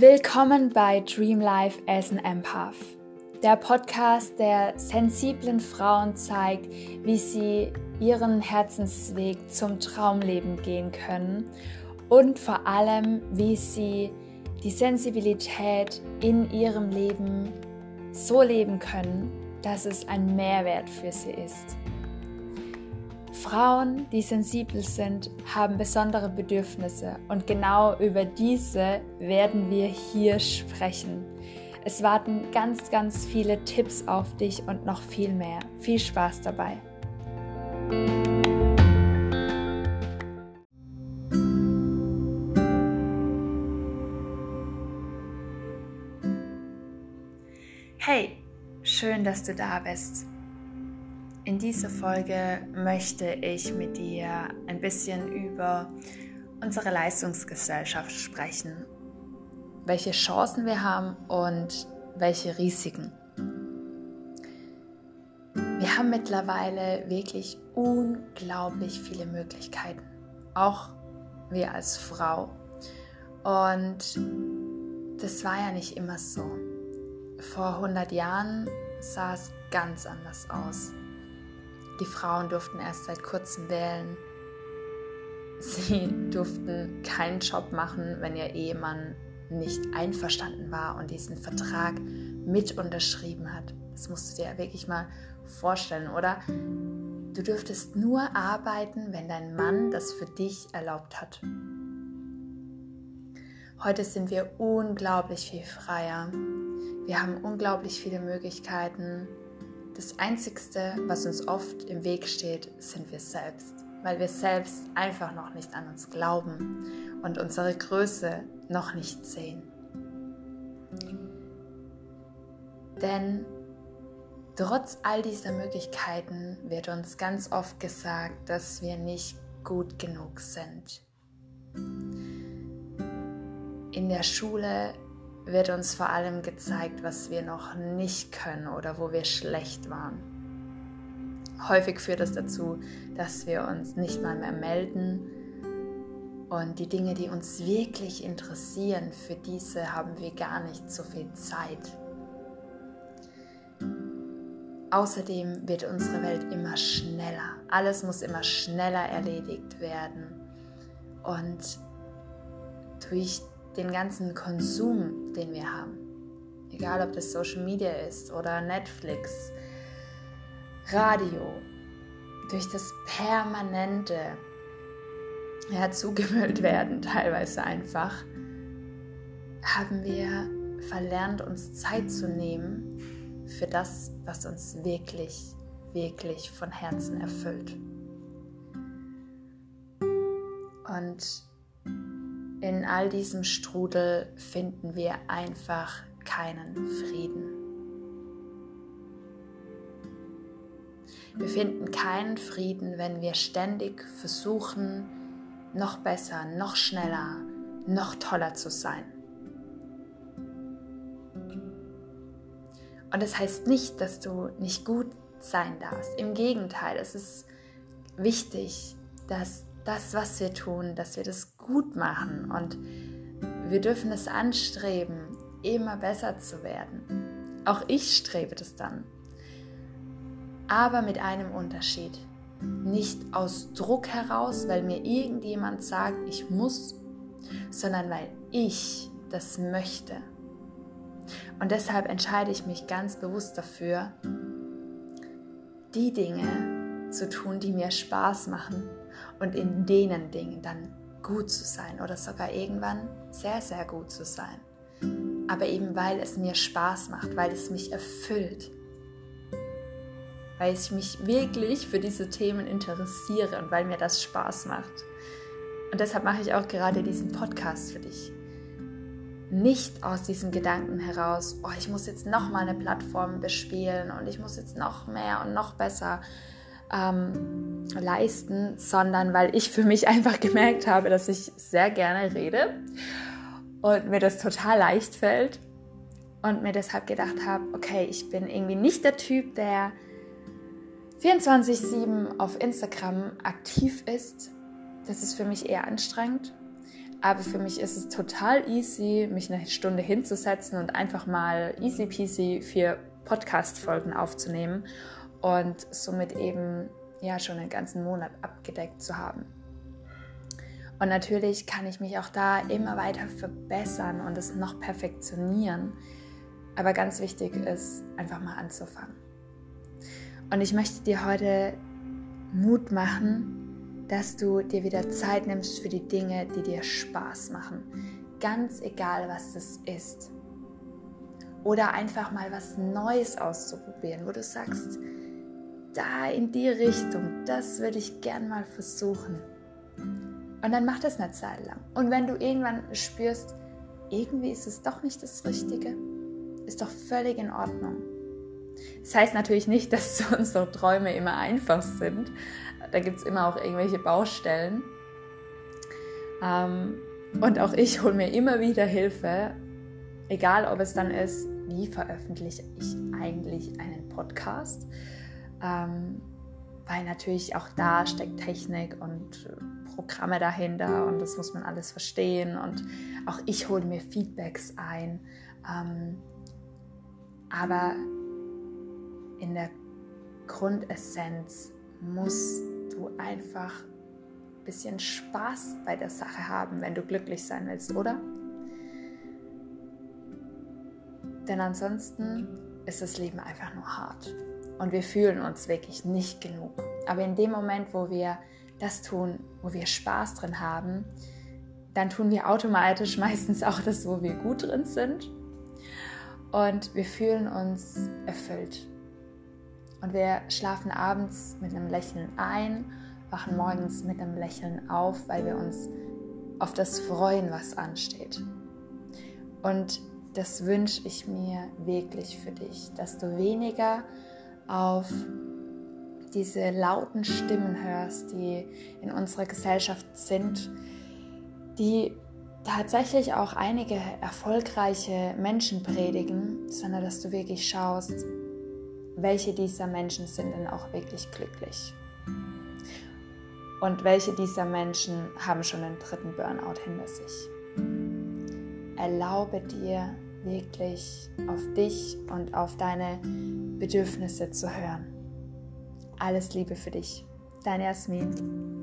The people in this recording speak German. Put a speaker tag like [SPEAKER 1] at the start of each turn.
[SPEAKER 1] Willkommen bei Dream Life as an Empath, der Podcast, der sensiblen Frauen zeigt, wie sie ihren Herzensweg zum Traumleben gehen können und vor allem, wie sie die Sensibilität in ihrem Leben so leben können, dass es ein Mehrwert für sie ist. Frauen, die sensibel sind, haben besondere Bedürfnisse und genau über diese werden wir hier sprechen. Es warten ganz, ganz viele Tipps auf dich und noch viel mehr. Viel Spaß dabei. Hey, schön, dass du da bist. In dieser Folge möchte ich mit dir ein bisschen über unsere Leistungsgesellschaft sprechen, welche Chancen wir haben und welche Risiken. Wir haben mittlerweile wirklich unglaublich viele Möglichkeiten, auch wir als Frau. Und das war ja nicht immer so. Vor 100 Jahren sah es ganz anders aus. Die Frauen durften erst seit kurzem wählen. Sie durften keinen Job machen, wenn ihr Ehemann nicht einverstanden war und diesen Vertrag mit unterschrieben hat. Das musst du dir wirklich mal vorstellen, oder? Du dürftest nur arbeiten, wenn dein Mann das für dich erlaubt hat. Heute sind wir unglaublich viel freier. Wir haben unglaublich viele Möglichkeiten, das Einzigste, was uns oft im Weg steht, sind wir selbst, weil wir selbst einfach noch nicht an uns glauben und unsere Größe noch nicht sehen. Denn trotz all dieser Möglichkeiten wird uns ganz oft gesagt, dass wir nicht gut genug sind. In der Schule wird uns vor allem gezeigt, was wir noch nicht können oder wo wir schlecht waren. Häufig führt das dazu, dass wir uns nicht mal mehr melden und die Dinge, die uns wirklich interessieren, für diese haben wir gar nicht so viel Zeit. Außerdem wird unsere Welt immer schneller. Alles muss immer schneller erledigt werden. Und durch den ganzen Konsum, den wir haben, egal ob das Social Media ist oder Netflix, Radio, durch das permanente ja, zugemüllt werden, teilweise einfach, haben wir verlernt, uns Zeit zu nehmen für das, was uns wirklich, wirklich von Herzen erfüllt. Und in all diesem Strudel finden wir einfach keinen Frieden. Wir finden keinen Frieden, wenn wir ständig versuchen, noch besser, noch schneller, noch toller zu sein. Und das heißt nicht, dass du nicht gut sein darfst. Im Gegenteil, es ist wichtig, dass das, was wir tun, dass wir das gut machen und wir dürfen es anstreben, immer besser zu werden. Auch ich strebe das dann. Aber mit einem Unterschied. Nicht aus Druck heraus, weil mir irgendjemand sagt, ich muss, sondern weil ich das möchte. Und deshalb entscheide ich mich ganz bewusst dafür, die Dinge zu tun, die mir Spaß machen und in denen Dingen dann gut zu sein oder sogar irgendwann sehr, sehr gut zu sein. Aber eben weil es mir Spaß macht, weil es mich erfüllt, weil ich mich wirklich für diese Themen interessiere und weil mir das Spaß macht. Und deshalb mache ich auch gerade diesen Podcast für dich. Nicht aus diesem Gedanken heraus, oh, ich muss jetzt noch mal eine Plattform bespielen und ich muss jetzt noch mehr und noch besser ähm, leisten, sondern weil ich für mich einfach gemerkt habe, dass ich sehr gerne rede und mir das total leicht fällt und mir deshalb gedacht habe, okay, ich bin irgendwie nicht der Typ, der 24/7 auf Instagram aktiv ist. Das ist für mich eher anstrengend. Aber für mich ist es total easy, mich eine Stunde hinzusetzen und einfach mal easy peasy vier Podcast-Folgen aufzunehmen und somit eben ja schon einen ganzen Monat abgedeckt zu haben. Und natürlich kann ich mich auch da immer weiter verbessern und es noch perfektionieren. Aber ganz wichtig ist, einfach mal anzufangen. Und ich möchte dir heute Mut machen, dass du dir wieder Zeit nimmst für die Dinge, die dir Spaß machen. Ganz egal, was das ist. Oder einfach mal was Neues auszuprobieren, wo du sagst, da in die Richtung, das würde ich gern mal versuchen. Und dann mach das eine Zeit lang. Und wenn du irgendwann spürst, irgendwie ist es doch nicht das Richtige, ist doch völlig in Ordnung. Das heißt natürlich nicht, dass unsere Träume immer einfach sind. Da gibt es immer auch irgendwelche Baustellen. Ähm, und auch ich hole mir immer wieder Hilfe, egal ob es dann ist, wie veröffentliche ich eigentlich einen Podcast. Ähm, weil natürlich auch da steckt Technik und Programme dahinter und das muss man alles verstehen. Und auch ich hole mir Feedbacks ein. Ähm, aber in der Grundessenz musst du einfach ein bisschen Spaß bei der Sache haben, wenn du glücklich sein willst, oder? Denn ansonsten ist das Leben einfach nur hart und wir fühlen uns wirklich nicht genug. Aber in dem Moment, wo wir das tun, wo wir Spaß drin haben, dann tun wir automatisch meistens auch das, wo wir gut drin sind. Und wir fühlen uns erfüllt. Und wir schlafen abends mit einem Lächeln ein, wachen morgens mit einem Lächeln auf, weil wir uns auf das freuen, was ansteht. Und das wünsche ich mir wirklich für dich, dass du weniger auf diese lauten Stimmen hörst, die in unserer Gesellschaft sind, die tatsächlich auch einige erfolgreiche Menschen predigen, sondern dass du wirklich schaust, welche dieser Menschen sind denn auch wirklich glücklich. Und welche dieser Menschen haben schon den dritten Burnout hinter sich. Erlaube dir wirklich auf dich und auf deine Bedürfnisse zu hören. Alles Liebe für dich. Deine Jasmin.